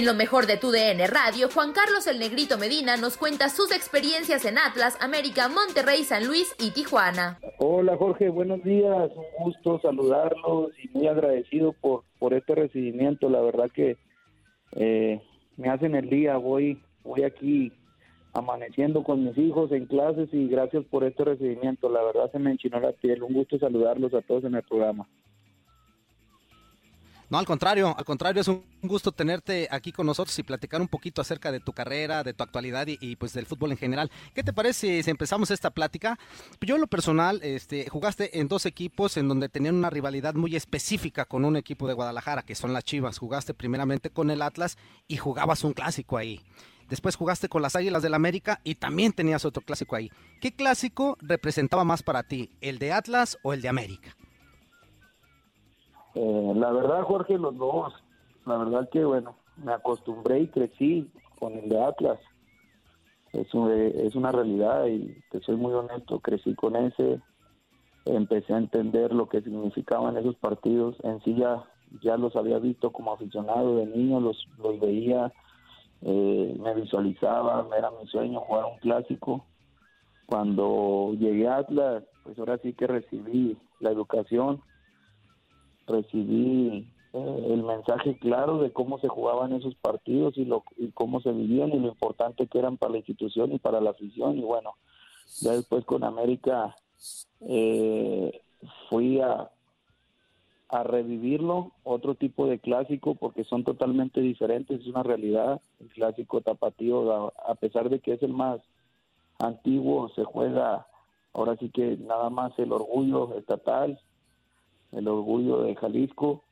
En lo mejor de tu DN Radio, Juan Carlos el Negrito Medina nos cuenta sus experiencias en Atlas, América, Monterrey, San Luis y Tijuana. Hola Jorge, buenos días, un gusto saludarlos y muy agradecido por, por este recibimiento. La verdad que eh, me hacen el día, voy, voy aquí amaneciendo con mis hijos en clases y gracias por este recibimiento. La verdad se me enchinó la piel, un gusto saludarlos a todos en el programa. No, al contrario, al contrario, es un gusto tenerte aquí con nosotros y platicar un poquito acerca de tu carrera, de tu actualidad y, pues del fútbol en general. ¿Qué te parece si empezamos esta plática? Yo en lo personal, este, jugaste en dos equipos en donde tenían una rivalidad muy específica con un equipo de Guadalajara, que son las Chivas. Jugaste primeramente con el Atlas y jugabas un clásico ahí. Después jugaste con las Águilas del América y también tenías otro clásico ahí. ¿Qué clásico representaba más para ti, el de Atlas o el de América? Eh, la verdad, Jorge, los dos. La verdad que, bueno, me acostumbré y crecí con el de Atlas. Es, un, es una realidad y te soy muy honesto, crecí con ese, empecé a entender lo que significaban esos partidos. En sí ya, ya los había visto como aficionado de niño, los, los veía, eh, me visualizaba, era mi sueño jugar un clásico. Cuando llegué a Atlas, pues ahora sí que recibí la educación recibí eh, el mensaje claro de cómo se jugaban esos partidos y, lo, y cómo se vivían y lo importante que eran para la institución y para la afición. Y bueno, ya después con América eh, fui a, a revivirlo, otro tipo de clásico, porque son totalmente diferentes, es una realidad. El clásico tapatío, a, a pesar de que es el más antiguo, se juega ahora sí que nada más el orgullo estatal, el orgullo de Jalisco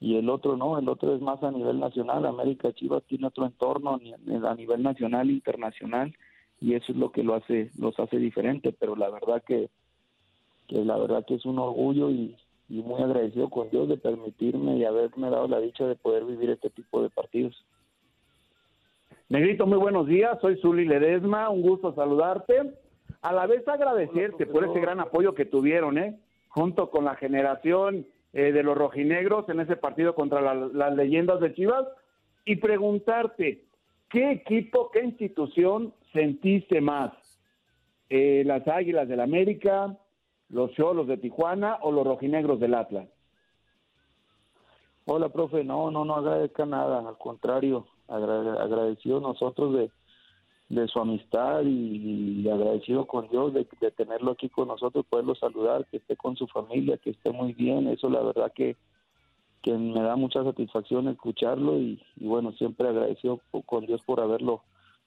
y el otro no, el otro es más a nivel nacional, América Chivas tiene otro entorno a nivel nacional, internacional y eso es lo que lo hace, los hace diferente, pero la verdad que, que la verdad que es un orgullo y, y muy agradecido con Dios de permitirme y haberme dado la dicha de poder vivir este tipo de partidos. Negrito, muy buenos días, soy Zuli Ledesma, un gusto saludarte, a la vez agradecerte por ese gran apoyo que tuvieron, ¿eh? Junto con la generación eh, de los rojinegros en ese partido contra la, las leyendas de Chivas y preguntarte, ¿qué equipo, qué institución sentiste más? Eh, ¿Las Águilas del América, los Cholos de Tijuana o los rojinegros del Atlas? Hola, profe, no, no, no agradezca nada, al contrario, agrade agradecido nosotros de, de su amistad y, y, agradecido con Dios de, de, tenerlo aquí con nosotros, poderlo saludar, que esté con su familia, que esté muy bien. Eso la verdad que, que me da mucha satisfacción escucharlo y, y bueno, siempre agradecido con Dios por haberlo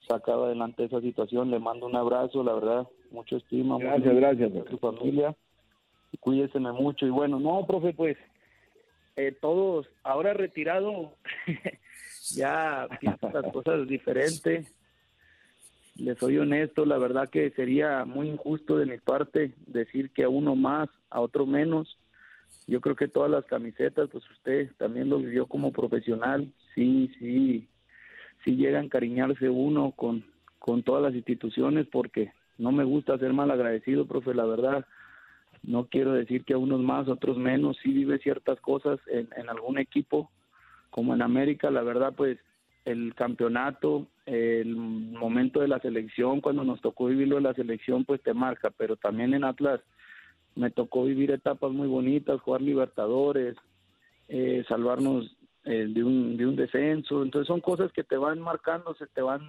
sacado adelante esa situación. Le mando un abrazo, la verdad, mucho estima. Gracias, gracias. A su familia. Cuídeseme mucho. Y bueno, no, profe, pues eh, todos, ahora retirado, ya pienso las cosas diferentes. Le soy honesto, la verdad que sería muy injusto de mi parte decir que a uno más, a otro menos. Yo creo que todas las camisetas, pues usted también lo vivió como profesional, sí, sí, sí llega a encariñarse uno con, con todas las instituciones porque no me gusta ser mal agradecido, profe, la verdad. No quiero decir que a unos más, otros menos, sí vive ciertas cosas en, en algún equipo, como en América, la verdad, pues el campeonato, el momento de la selección, cuando nos tocó vivirlo en la selección, pues te marca, pero también en Atlas me tocó vivir etapas muy bonitas, jugar Libertadores, eh, salvarnos eh, de, un, de un descenso, entonces son cosas que te van marcando, se te van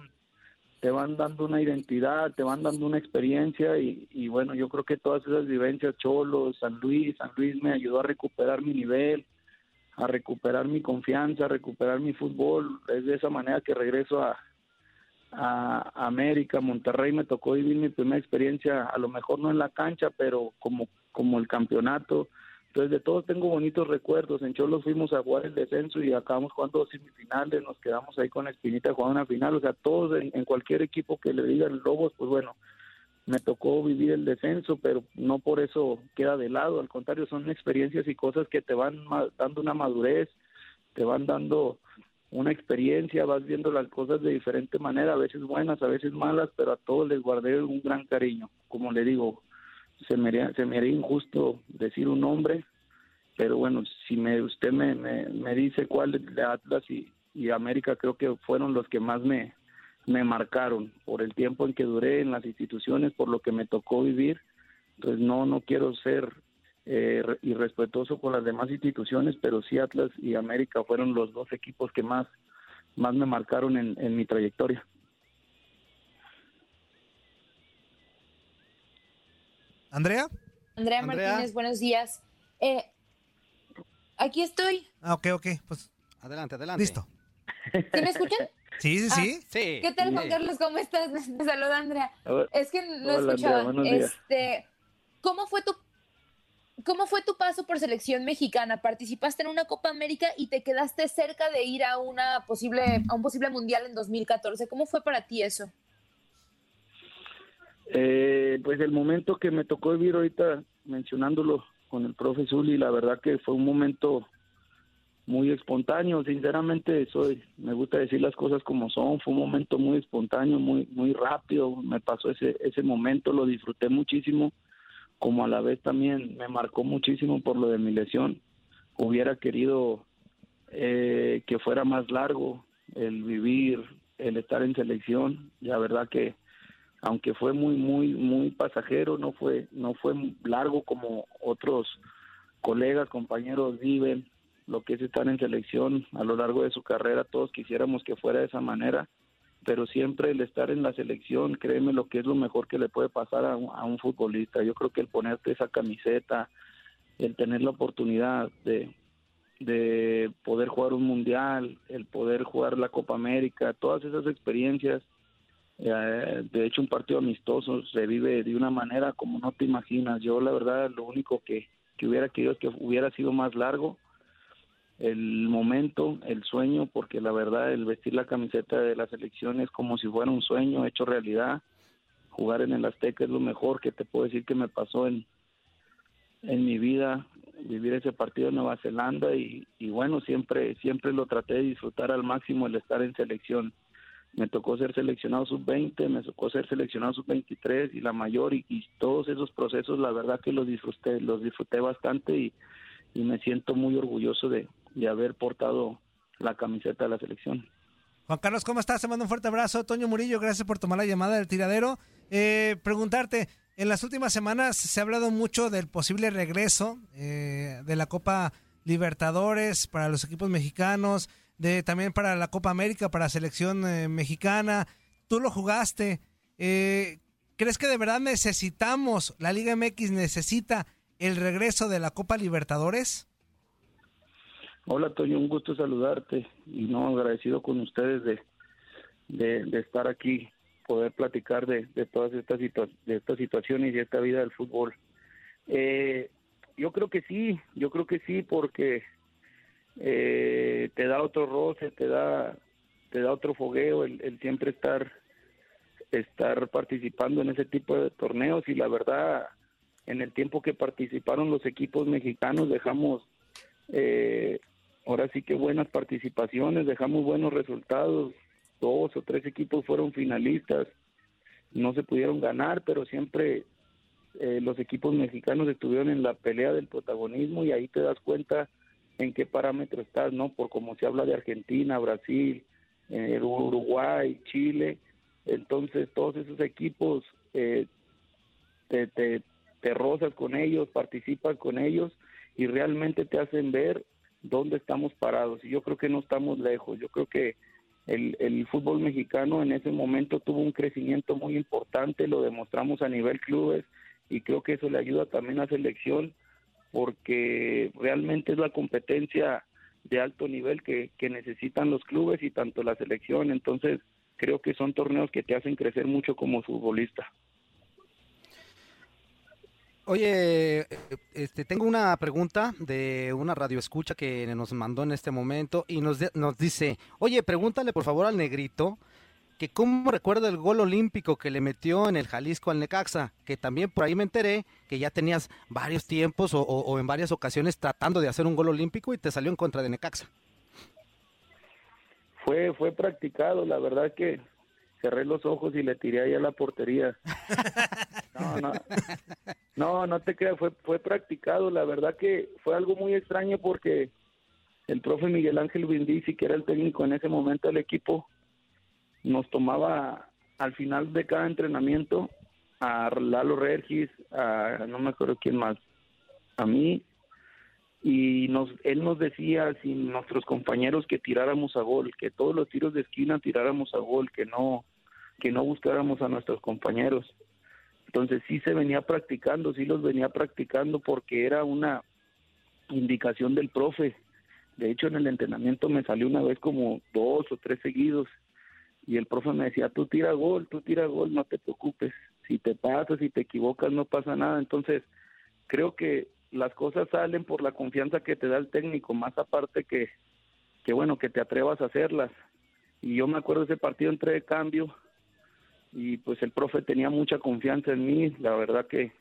te van dando una identidad, te van dando una experiencia y, y bueno, yo creo que todas esas vivencias, Cholo, San Luis, San Luis me ayudó a recuperar mi nivel, a recuperar mi confianza, a recuperar mi fútbol. Es de esa manera que regreso a, a América, Monterrey me tocó vivir mi primera experiencia, a lo mejor no en la cancha, pero como, como el campeonato. Entonces de todos tengo bonitos recuerdos. En Cholos fuimos a jugar el descenso y acabamos jugando dos semifinales, nos quedamos ahí con la espinita jugando una final. O sea, todos en, en cualquier equipo que le digan Lobos, pues bueno, me tocó vivir el descenso, pero no por eso queda de lado, al contrario, son experiencias y cosas que te van dando una madurez, te van dando una experiencia, vas viendo las cosas de diferente manera, a veces buenas, a veces malas, pero a todos les guardé un gran cariño. Como le digo, se me haría, injusto decir un nombre, pero bueno, si me usted me, me, me dice cuál de Atlas y, y América creo que fueron los que más me, me marcaron por el tiempo en que duré en las instituciones, por lo que me tocó vivir. Entonces no, no quiero ser eh, irrespetuoso con las demás instituciones, pero sí Atlas y América fueron los dos equipos que más, más me marcaron en, en mi trayectoria. Andrea. Andrea, Andrea. Martínez, buenos días. Eh, aquí estoy. Ah, ok, ok, pues Adelante, adelante. listo. ¿Sí me escuchan? Sí, sí, sí. Sí. ¿Qué tal, Juan Sí. Carlos? ¿Cómo estás? Te saluda Andrea. Hola. Es que no Hola, escuchaba. Este, ¿cómo fue tu cómo fue tu paso por selección mexicana? Participaste en una Copa América y te quedaste cerca de ir a una posible a un posible mundial en 2014. ¿Cómo fue para ti eso? Eh, pues el momento que me tocó vivir ahorita, mencionándolo con el profe Zuli, la verdad que fue un momento muy espontáneo, sinceramente soy, me gusta decir las cosas como son, fue un momento muy espontáneo, muy, muy rápido, me pasó ese, ese momento, lo disfruté muchísimo, como a la vez también me marcó muchísimo por lo de mi lesión, hubiera querido eh, que fuera más largo el vivir, el estar en selección, la verdad que aunque fue muy muy muy pasajero no fue no fue largo como otros colegas compañeros viven lo que es estar en selección a lo largo de su carrera todos quisiéramos que fuera de esa manera pero siempre el estar en la selección créeme lo que es lo mejor que le puede pasar a un, a un futbolista yo creo que el ponerte esa camiseta el tener la oportunidad de de poder jugar un mundial el poder jugar la Copa América todas esas experiencias eh, de hecho, un partido amistoso se vive de una manera como no te imaginas. Yo, la verdad, lo único que, que hubiera querido es que hubiera sido más largo el momento, el sueño, porque la verdad, el vestir la camiseta de la selección es como si fuera un sueño hecho realidad. Jugar en el Azteca es lo mejor que te puedo decir que me pasó en, en mi vida vivir ese partido en Nueva Zelanda y, bueno siempre siempre lo traté de disfrutar al máximo el estar en selección me tocó ser seleccionado sub-20, me tocó ser seleccionado sub-23 y la mayor y, todos esos procesos la verdad que los disfruté, los disfruté bastante y me siento muy orgulloso de, de, haber portado la camiseta de la selección. Juan Carlos, ¿cómo estás? Te mando un fuerte abrazo. Toño Murillo, gracias por tomar la llamada del tiradero. Eh, preguntarte, en las últimas semanas se ha hablado mucho del posible regreso eh, de la Copa Libertadores para los equipos mexicanos, de también para la Copa América, para la selección eh, mexicana. Tú lo jugaste. Eh, ¿Crees que de verdad necesitamos, la Liga MX necesita el regreso de la Copa Libertadores? Hola Toño, un gusto saludarte y no agradecido con ustedes de, de, estar aquí, poder platicar de, todas estas, de estas situaciones y esta vida del fútbol. Eh, yo creo que sí, yo creo que sí, porque eh, te da otro roce, te da, te da otro fogueo el, el siempre estar estar participando en ese tipo de torneos y la verdad en el tiempo que participaron los equipos mexicanos dejamos eh, ahora sí que buenas participaciones, dejamos buenos resultados, dos o tres equipos fueron finalistas, no se pudieron ganar, pero siempre eh, los equipos mexicanos estuvieron en la pelea del protagonismo y ahí te das cuenta en qué parámetro estás, ¿no? Por como se habla de Argentina, Brasil, eh, Uruguay, Chile, entonces todos esos equipos eh, te, te, te rozas con ellos, participas con ellos y realmente te hacen ver dónde estamos parados. Y yo creo que no estamos lejos. Yo creo que el, el fútbol mexicano en ese momento tuvo un crecimiento muy importante, lo demostramos a nivel clubes y creo que eso le ayuda también a selección porque realmente es la competencia de alto nivel que, que necesitan los clubes y tanto la selección. Entonces, creo que son torneos que te hacen crecer mucho como futbolista. Oye, este, tengo una pregunta de una radioescucha que nos mandó en este momento y nos, nos dice, oye, pregúntale por favor al negrito que cómo recuerda el gol olímpico que le metió en el Jalisco al Necaxa, que también por ahí me enteré que ya tenías varios tiempos o, o en varias ocasiones tratando de hacer un gol olímpico y te salió en contra de Necaxa fue fue practicado, la verdad que cerré los ojos y le tiré ahí a la portería. No, no, no, no te creas, fue, fue practicado, la verdad que fue algo muy extraño porque el profe Miguel Ángel Brindisi, que era el técnico en ese momento del equipo, nos tomaba al final de cada entrenamiento a Lalo Regis, a no me acuerdo quién más, a mí. Y nos, él nos decía si nuestros compañeros que tiráramos a gol, que todos los tiros de esquina tiráramos a gol, que no, que no buscáramos a nuestros compañeros. Entonces sí se venía practicando, sí los venía practicando porque era una indicación del profe. De hecho en el entrenamiento me salió una vez como dos o tres seguidos y el profe me decía, tú tira gol, tú tira gol, no te preocupes. Si te pasas, si te equivocas, no pasa nada. Entonces creo que las cosas salen por la confianza que te da el técnico, más aparte que, que bueno, que te atrevas a hacerlas. Y yo me acuerdo ese partido entré de cambio y pues el profe tenía mucha confianza en mí, la verdad que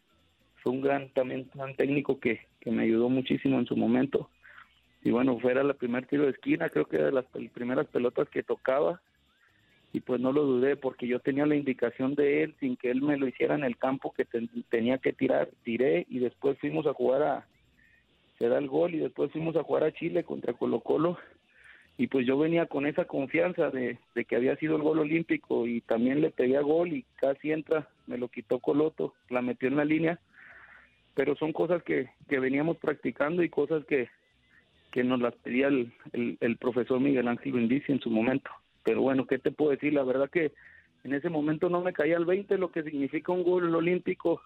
fue un gran también un técnico que, que me ayudó muchísimo en su momento. Y bueno, fuera el primer tiro de esquina, creo que era de las primeras pelotas que tocaba. Y pues no lo dudé porque yo tenía la indicación de él sin que él me lo hiciera en el campo que tenía que tirar, tiré y después fuimos a jugar a, se da el gol y después fuimos a jugar a Chile contra Colo Colo y pues yo venía con esa confianza de, que había sido el gol olímpico y también le pegué gol y casi entra, me lo quitó Coloto, la metió en la línea, pero son cosas que, que veníamos practicando y cosas que, que nos las pedía el, el, profesor Miguel Ángel Indici en su momento. Pero bueno, ¿qué te puedo decir? La verdad que en ese momento no me caía al 20 lo que significa un gol olímpico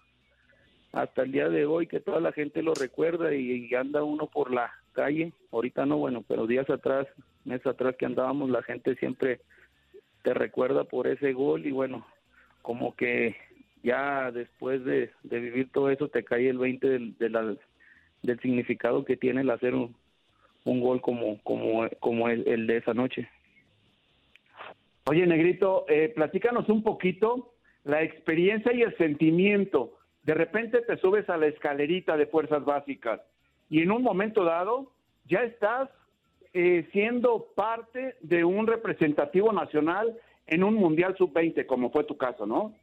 hasta el día de hoy que toda la gente lo recuerda y, anda uno por la calle. Ahorita no, bueno, pero días atrás, meses atrás que andábamos, la gente siempre te recuerda por ese gol y bueno, como que ya después de, vivir todo eso te cae el 20 del, del significado que tiene el hacer un, gol como, como, como el de esa noche. Oye, Negrito, eh, platícanos un poquito la experiencia y el sentimiento. De repente te subes a la escalerita de fuerzas básicas y en un momento dado ya estás eh, siendo parte de un representativo nacional en un Mundial Sub-20, como fue tu caso, ¿no?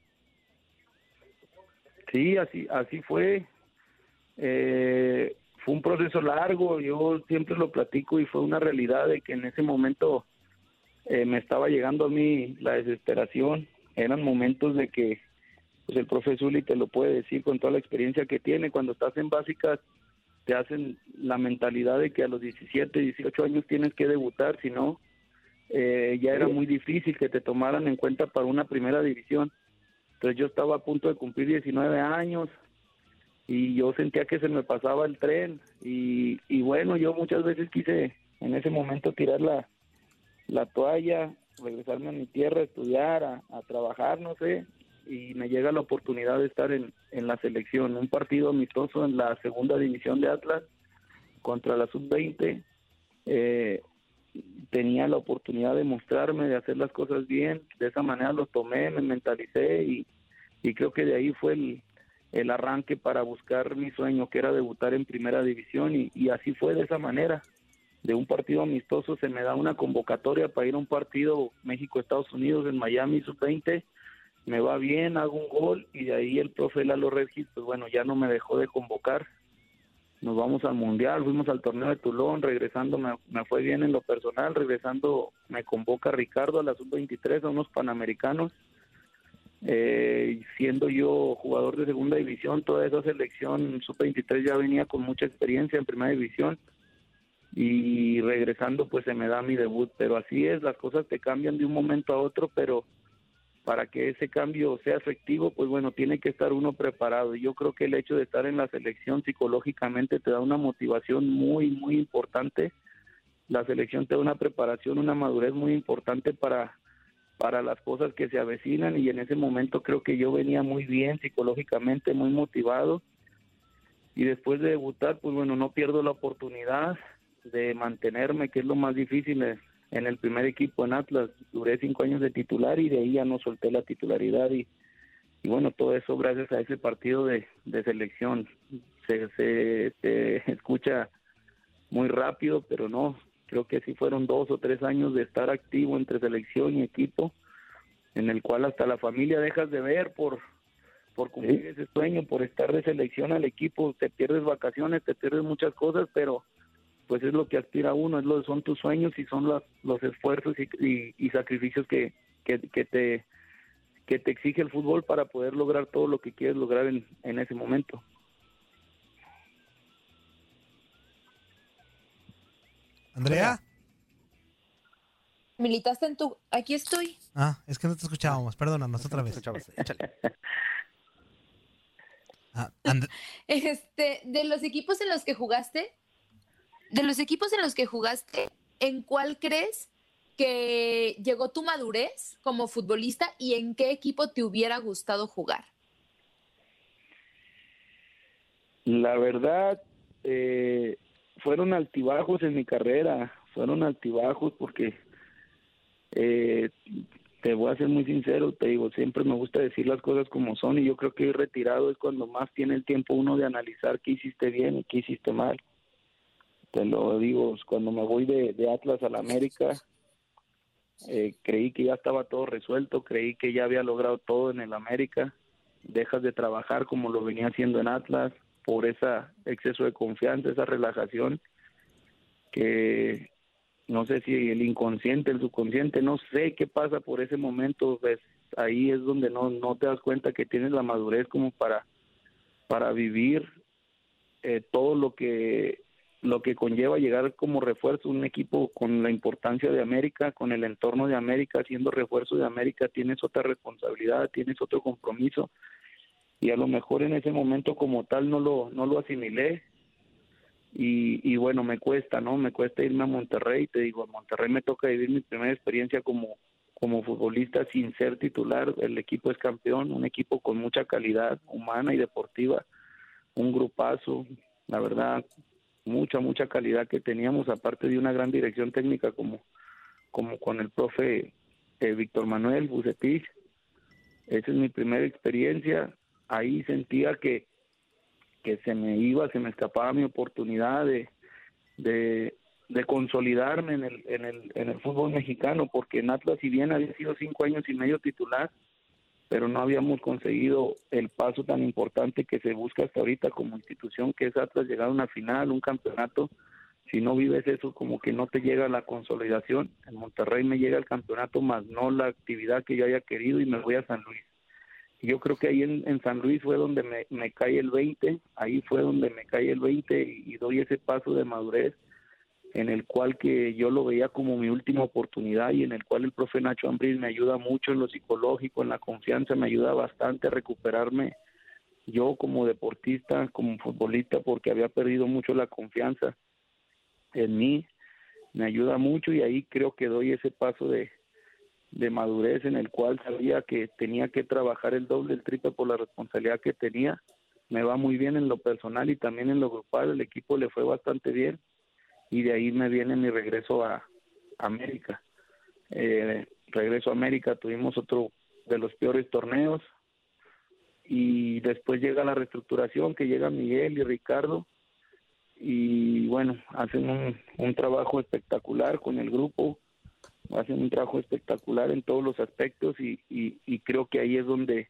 Sí, así, así fue. Eh, fue un proceso largo, yo siempre lo platico y fue una realidad de que en ese momento eh, me estaba llegando a mí la desesperación. Eran momentos de que pues el profe Zuli te lo puede decir con toda la experiencia que tiene. Cuando estás en básicas, te hacen la mentalidad de que a los 17, 18 años tienes que debutar, si no, eh, ya era muy difícil que te tomaran en cuenta para una primera división. Entonces yo estaba a punto de cumplir 19 años y yo sentía que se me pasaba el tren y bueno, yo muchas veces quise en ese momento tirar la, la toalla regresarme a mi tierra, a estudiar, a, a trabajar, no sé, y me llega la oportunidad de estar en, en la selección, un partido amistoso en la segunda división de Atlas contra la sub-20. Eh, tenía la oportunidad de mostrarme, de hacer las cosas bien, de esa manera lo tomé, me mentalicé y, y creo que de ahí fue el, el arranque para buscar mi sueño, que era debutar en primera división y, así fue de esa manera. De un partido amistoso se me da una convocatoria para ir a un partido México-Estados Unidos en Miami sub-20 me va bien, hago un gol y de ahí el profe Lalo Regis, pues bueno, ya no me dejó de convocar. Nos vamos al Mundial, fuimos al torneo de Tulón, regresando me, me fue bien en lo personal, regresando me convoca Ricardo a la sub-23, a unos panamericanos. Eh, siendo yo jugador de segunda división, toda esa selección sub-23 ya venía con mucha experiencia en primera división y regresando pues se me da mi debut, pero así es, las cosas te cambian de un momento a otro, pero para que ese cambio sea efectivo, pues bueno, tiene que estar uno preparado. Yo creo que el hecho de estar en la selección psicológicamente te da una motivación muy, muy importante. La selección te da una preparación, una madurez muy importante para, para las cosas que se avecinan y en ese momento creo que yo venía muy bien psicológicamente, muy motivado. Y después de debutar, pues bueno, no pierdo la oportunidad de mantenerme, que es lo más difícil en el primer equipo en Atlas. Duré cinco años de titular y de ahí ya no solté la titularidad y, y bueno, todo eso gracias a ese partido de, de selección. Se, se, se escucha muy rápido, pero no, creo que sí fueron dos o tres años de estar activo entre selección y equipo, en el cual hasta la familia dejas de ver por por cumplir ese sueño, por estar de selección al equipo, te pierdes vacaciones, te pierdes muchas cosas, pero pues es lo que aspira uno, es lo son tus sueños y son los, los esfuerzos y, y, y sacrificios que, que, que, te que te exige el fútbol para poder lograr todo lo que quieres lograr en, en ese momento. Andrea. Militaste en tu... Aquí estoy. Ah, es que no te escuchábamos, perdónanos otra vez. Ah, And- Este, de los equipos en los que jugaste, de los equipos en los que jugaste, ¿en cuál crees que llegó tu madurez como futbolista y en qué equipo te hubiera gustado jugar? La verdad, eh, fueron altibajos en mi carrera, fueron altibajos porque eh, te voy a ser muy sincero, te digo, siempre me gusta decir las cosas como son y yo creo que ir retirado es cuando más tiene el tiempo uno de analizar qué hiciste bien y qué hiciste mal. Te lo digo, cuando me voy de, Atlas a la América, eh, creí que ya estaba todo resuelto, creí que ya había logrado todo en el América, dejas de trabajar como lo venía haciendo en Atlas por ese exceso de confianza, esa relajación que no sé si el inconsciente, el subconsciente, no sé qué pasa por ese momento, pues ahí es donde no, no te das cuenta que tienes la madurez como para, para vivir eh, todo lo que lo que conlleva llegar como refuerzo un equipo con la importancia de América, con el entorno de América, siendo refuerzo de América, tienes otra responsabilidad, tienes otro compromiso. Y a lo mejor en ese momento como tal no lo no lo asimilé. Y, y bueno me cuesta no me cuesta irme a Monterrey te digo a Monterrey me toca vivir mi primera experiencia como como futbolista sin ser titular. El equipo es campeón un equipo con mucha calidad humana y deportiva un grupazo la verdad mucha mucha calidad que teníamos aparte de una gran dirección técnica como como con el profe eh, Víctor Manuel Bucetich. Esa es mi primera experiencia. Ahí sentía que que se me iba, se me escapaba mi oportunidad de, de, de consolidarme en el, en, el, en el fútbol mexicano, porque en Atlas, si bien había sido cinco años y medio titular, pero no habíamos conseguido el paso tan importante que se busca hasta ahorita como institución, que es Atlas llegar a una final, un campeonato. Si no vives eso, como que no te llega la consolidación. En Monterrey me llega el campeonato, más no la actividad que yo haya querido y me voy a San Luis yo creo que ahí en, San Luis fue donde me, me cae el 20, ahí fue donde me cae el 20 y, y, doy ese paso de madurez en el cual que yo lo veía como mi última oportunidad y en el cual el profe Nacho Ambriz me ayuda mucho en lo psicológico, en la confianza, me ayuda bastante a recuperarme yo como deportista, como futbolista, porque había perdido mucho la confianza en mí, me ayuda mucho y ahí creo que doy ese paso de, de madurez en el cual sabía que tenía que trabajar el doble, el triple por la responsabilidad que tenía. Me va muy bien en lo personal y también en lo grupal, el equipo le fue bastante bien y de ahí me viene mi regreso a América. Eh, regreso a América, tuvimos otro de los peores torneos y después llega la reestructuración que llega Miguel y Ricardo y bueno, hacen un, trabajo espectacular con el grupo, hacen un trabajo espectacular en todos los aspectos y, y, creo que ahí es donde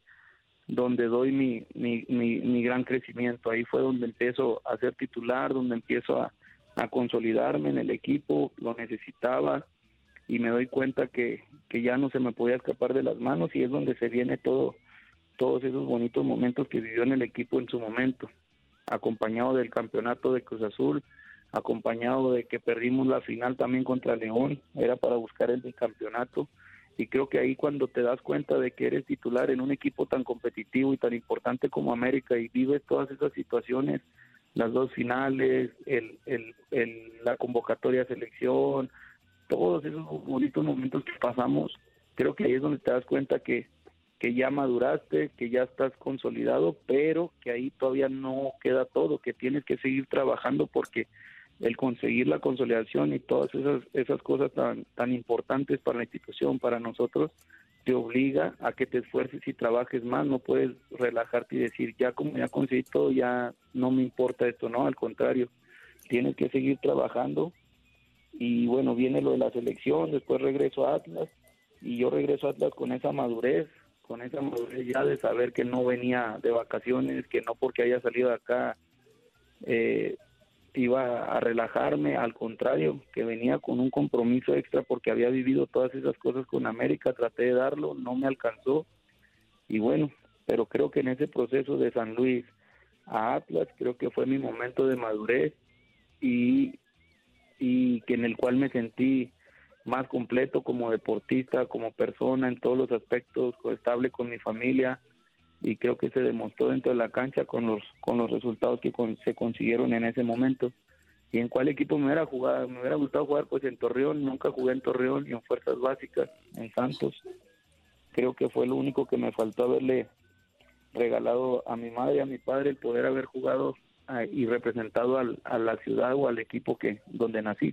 donde doy mi, mi, mi, gran crecimiento. Ahí fue donde empiezo a ser titular, donde empiezo a, a consolidarme en el equipo, lo necesitaba y me doy cuenta que, que ya no se me podía escapar de las manos y es donde se viene todo todos esos bonitos momentos que vivió en el equipo en su momento, acompañado del campeonato de Cruz Azul, acompañado de que perdimos la final también contra León, era para buscar el bicampeonato y creo que ahí cuando te das cuenta de que eres titular en un equipo tan competitivo y tan importante como América y vives todas esas situaciones, las dos finales, el, el, el, la convocatoria a selección, todos esos bonitos momentos que pasamos, creo que ahí es donde te das cuenta que, que ya maduraste, que ya estás consolidado, pero que ahí todavía no queda todo, que tienes que seguir trabajando porque el conseguir la consolidación y todas esas, esas cosas tan, tan importantes para la institución, para nosotros, te obliga a que te esfuerces y trabajes más, no puedes relajarte y decir, ya como ya conseguí todo, ya no me importa esto, no, al contrario, tienes que seguir trabajando. Y bueno, viene lo de la selección, después regreso a Atlas y yo regreso a Atlas con esa madurez, con esa madurez ya de saber que no venía de vacaciones, que no porque haya salido de acá eh, iba a relajarme, al contrario, que venía con un compromiso extra porque había vivido todas esas cosas con América, traté de darlo, no me alcanzó. Y bueno, pero creo que en ese proceso de San Luis a Atlas creo que fue mi momento de madurez y, y que en el cual me sentí más completo como deportista, como persona en todos los aspectos, estable con mi familia, y creo que se demostró dentro de la cancha con los con los resultados que se consiguieron en ese momento. Y en cuál equipo me hubiera jugado me hubiera gustado jugar pues en Torreón. Nunca jugué en Torreón ni en fuerzas básicas en Santos. Creo que fue lo único que me faltó haberle regalado a mi madre y a mi padre el poder haber jugado ah, y representado a la ciudad o al equipo que donde nací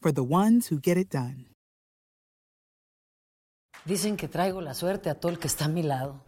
for the ones who get it done. Dicen que traigo la suerte a todo el que está a mi lado.